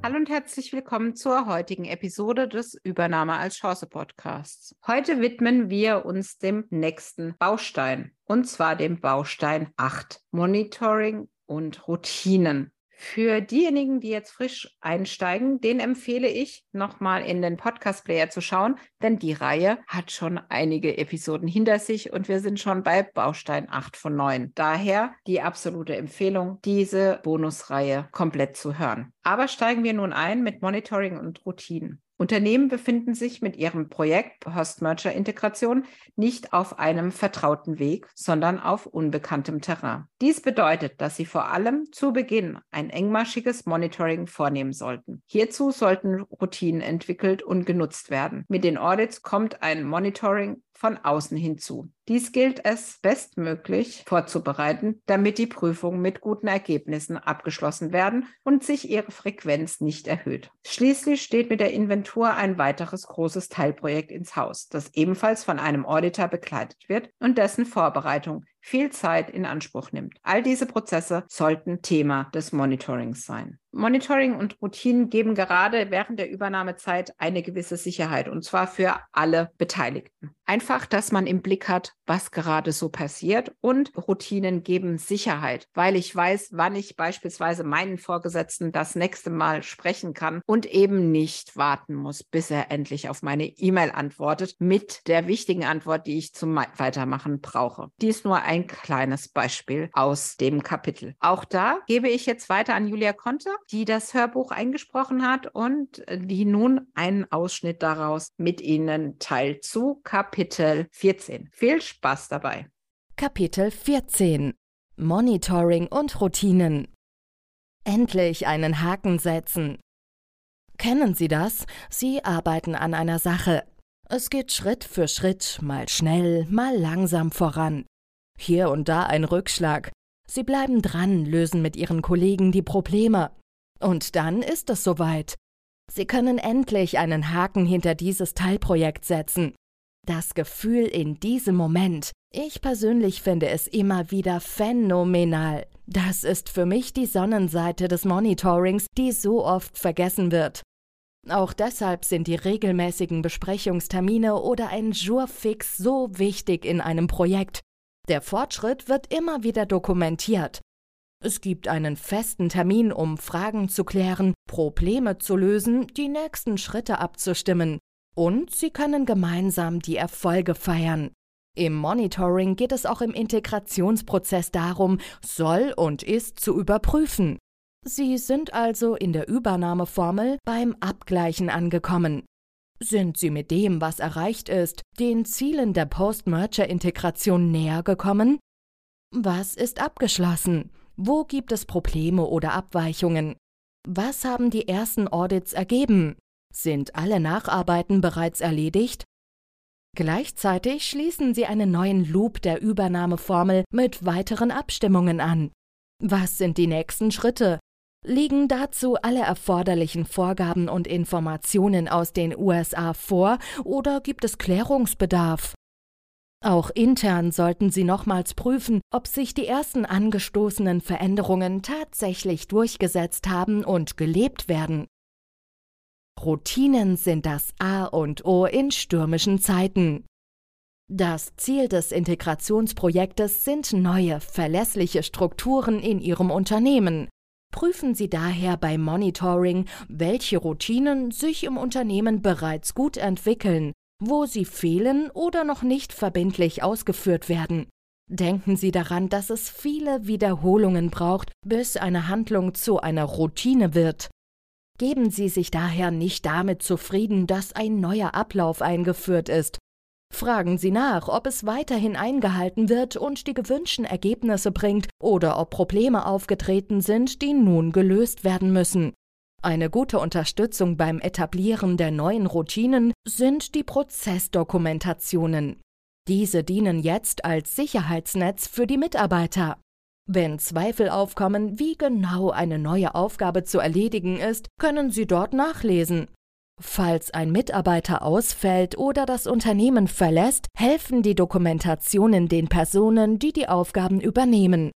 Hallo und herzlich willkommen zur heutigen Episode des Übernahme als Chance Podcasts. Heute widmen wir uns dem nächsten Baustein und zwar dem Baustein 8, Monitoring und Routinen. Für diejenigen, die jetzt frisch einsteigen, den empfehle ich, nochmal in den Podcast-Player zu schauen, denn die Reihe hat schon einige Episoden hinter sich und wir sind schon bei Baustein 8 von 9. Daher die absolute Empfehlung, diese Bonusreihe komplett zu hören. Aber steigen wir nun ein mit Monitoring und Routinen. Unternehmen befinden sich mit ihrem Projekt Post-Merger-Integration nicht auf einem vertrauten Weg, sondern auf unbekanntem Terrain. Dies bedeutet, dass sie vor allem zu Beginn ein engmaschiges Monitoring vornehmen sollten. Hierzu sollten Routinen entwickelt und genutzt werden. Mit den Audits kommt ein Monitoring von außen hinzu. Dies gilt es bestmöglich vorzubereiten, damit die Prüfungen mit guten Ergebnissen abgeschlossen werden und sich ihre Frequenz nicht erhöht. Schließlich steht mit der Inventur ein weiteres großes Teilprojekt ins Haus, das ebenfalls von einem Auditor begleitet wird und dessen Vorbereitung viel Zeit in Anspruch nimmt. All diese Prozesse sollten Thema des Monitorings sein. Monitoring und Routinen geben gerade während der Übernahmezeit eine gewisse Sicherheit und zwar für alle Beteiligten. Einfach, dass man im Blick hat, was gerade so passiert und Routinen geben Sicherheit, weil ich weiß, wann ich beispielsweise meinen Vorgesetzten das nächste Mal sprechen kann und eben nicht warten muss, bis er endlich auf meine E-Mail antwortet mit der wichtigen Antwort, die ich zum Weitermachen brauche. Dies nur ein kleines Beispiel aus dem Kapitel. Auch da gebe ich jetzt weiter an Julia Konter, die das Hörbuch eingesprochen hat und die nun einen Ausschnitt daraus mit Ihnen teilt zu Kapitel 14. Viel Spaß dabei. Kapitel 14 Monitoring und Routinen Endlich einen Haken setzen. Kennen Sie das? Sie arbeiten an einer Sache. Es geht Schritt für Schritt, mal schnell, mal langsam voran. Hier und da ein Rückschlag. Sie bleiben dran, lösen mit ihren Kollegen die Probleme. Und dann ist es soweit. Sie können endlich einen Haken hinter dieses Teilprojekt setzen. Das Gefühl in diesem Moment, ich persönlich finde es immer wieder phänomenal. Das ist für mich die Sonnenseite des Monitorings, die so oft vergessen wird. Auch deshalb sind die regelmäßigen Besprechungstermine oder ein Jourfix so wichtig in einem Projekt. Der Fortschritt wird immer wieder dokumentiert. Es gibt einen festen Termin, um Fragen zu klären, Probleme zu lösen, die nächsten Schritte abzustimmen. Und Sie können gemeinsam die Erfolge feiern. Im Monitoring geht es auch im Integrationsprozess darum, soll und ist zu überprüfen. Sie sind also in der Übernahmeformel beim Abgleichen angekommen. Sind Sie mit dem, was erreicht ist, den Zielen der Post-Merger-Integration näher gekommen? Was ist abgeschlossen? Wo gibt es Probleme oder Abweichungen? Was haben die ersten Audits ergeben? Sind alle Nacharbeiten bereits erledigt? Gleichzeitig schließen Sie einen neuen Loop der Übernahmeformel mit weiteren Abstimmungen an. Was sind die nächsten Schritte? Liegen dazu alle erforderlichen Vorgaben und Informationen aus den USA vor oder gibt es Klärungsbedarf? Auch intern sollten Sie nochmals prüfen, ob sich die ersten angestoßenen Veränderungen tatsächlich durchgesetzt haben und gelebt werden. Routinen sind das A und O in stürmischen Zeiten. Das Ziel des Integrationsprojektes sind neue, verlässliche Strukturen in Ihrem Unternehmen. Prüfen Sie daher beim Monitoring, welche Routinen sich im Unternehmen bereits gut entwickeln wo sie fehlen oder noch nicht verbindlich ausgeführt werden. Denken Sie daran, dass es viele Wiederholungen braucht, bis eine Handlung zu einer Routine wird. Geben Sie sich daher nicht damit zufrieden, dass ein neuer Ablauf eingeführt ist. Fragen Sie nach, ob es weiterhin eingehalten wird und die gewünschten Ergebnisse bringt oder ob Probleme aufgetreten sind, die nun gelöst werden müssen. Eine gute Unterstützung beim Etablieren der neuen Routinen sind die Prozessdokumentationen. Diese dienen jetzt als Sicherheitsnetz für die Mitarbeiter. Wenn Zweifel aufkommen, wie genau eine neue Aufgabe zu erledigen ist, können Sie dort nachlesen. Falls ein Mitarbeiter ausfällt oder das Unternehmen verlässt, helfen die Dokumentationen den Personen, die die Aufgaben übernehmen.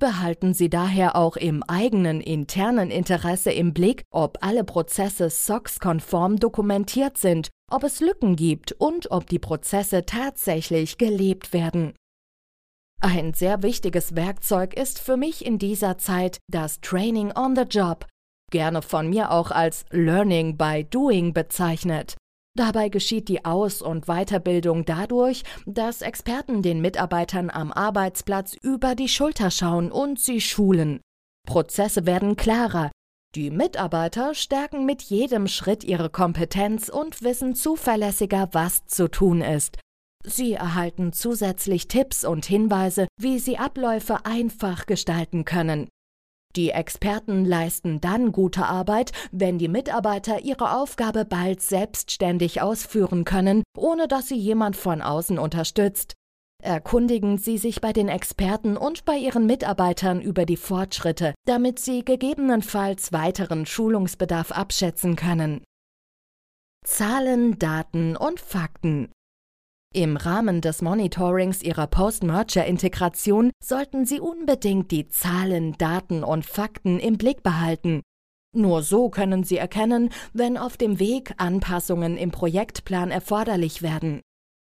Behalten Sie daher auch im eigenen internen Interesse im Blick, ob alle Prozesse SOX-konform dokumentiert sind, ob es Lücken gibt und ob die Prozesse tatsächlich gelebt werden. Ein sehr wichtiges Werkzeug ist für mich in dieser Zeit das Training on the Job, gerne von mir auch als Learning by Doing bezeichnet. Dabei geschieht die Aus- und Weiterbildung dadurch, dass Experten den Mitarbeitern am Arbeitsplatz über die Schulter schauen und sie schulen. Prozesse werden klarer. Die Mitarbeiter stärken mit jedem Schritt ihre Kompetenz und wissen zuverlässiger, was zu tun ist. Sie erhalten zusätzlich Tipps und Hinweise, wie sie Abläufe einfach gestalten können. Die Experten leisten dann gute Arbeit, wenn die Mitarbeiter ihre Aufgabe bald selbstständig ausführen können, ohne dass sie jemand von außen unterstützt. Erkundigen Sie sich bei den Experten und bei Ihren Mitarbeitern über die Fortschritte, damit Sie gegebenenfalls weiteren Schulungsbedarf abschätzen können. Zahlen, Daten und Fakten im Rahmen des Monitorings Ihrer Post-Merger-Integration sollten Sie unbedingt die Zahlen, Daten und Fakten im Blick behalten. Nur so können Sie erkennen, wenn auf dem Weg Anpassungen im Projektplan erforderlich werden.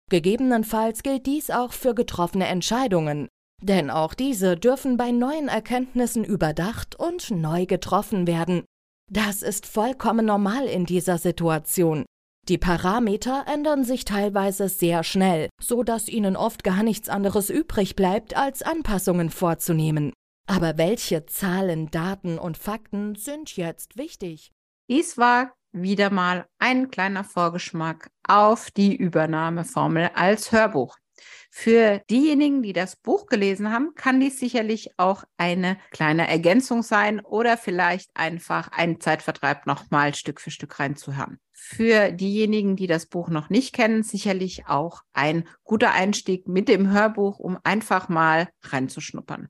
Gegebenenfalls gilt dies auch für getroffene Entscheidungen, denn auch diese dürfen bei neuen Erkenntnissen überdacht und neu getroffen werden. Das ist vollkommen normal in dieser Situation. Die Parameter ändern sich teilweise sehr schnell, so dass ihnen oft gar nichts anderes übrig bleibt, als Anpassungen vorzunehmen. Aber welche Zahlen, Daten und Fakten sind jetzt wichtig? Dies war wieder mal ein kleiner Vorgeschmack auf die Übernahmeformel als Hörbuch. Für diejenigen, die das Buch gelesen haben, kann dies sicherlich auch eine kleine Ergänzung sein oder vielleicht einfach ein Zeitvertreib nochmal Stück für Stück reinzuhören. Für diejenigen, die das Buch noch nicht kennen, sicherlich auch ein guter Einstieg mit dem Hörbuch, um einfach mal reinzuschnuppern.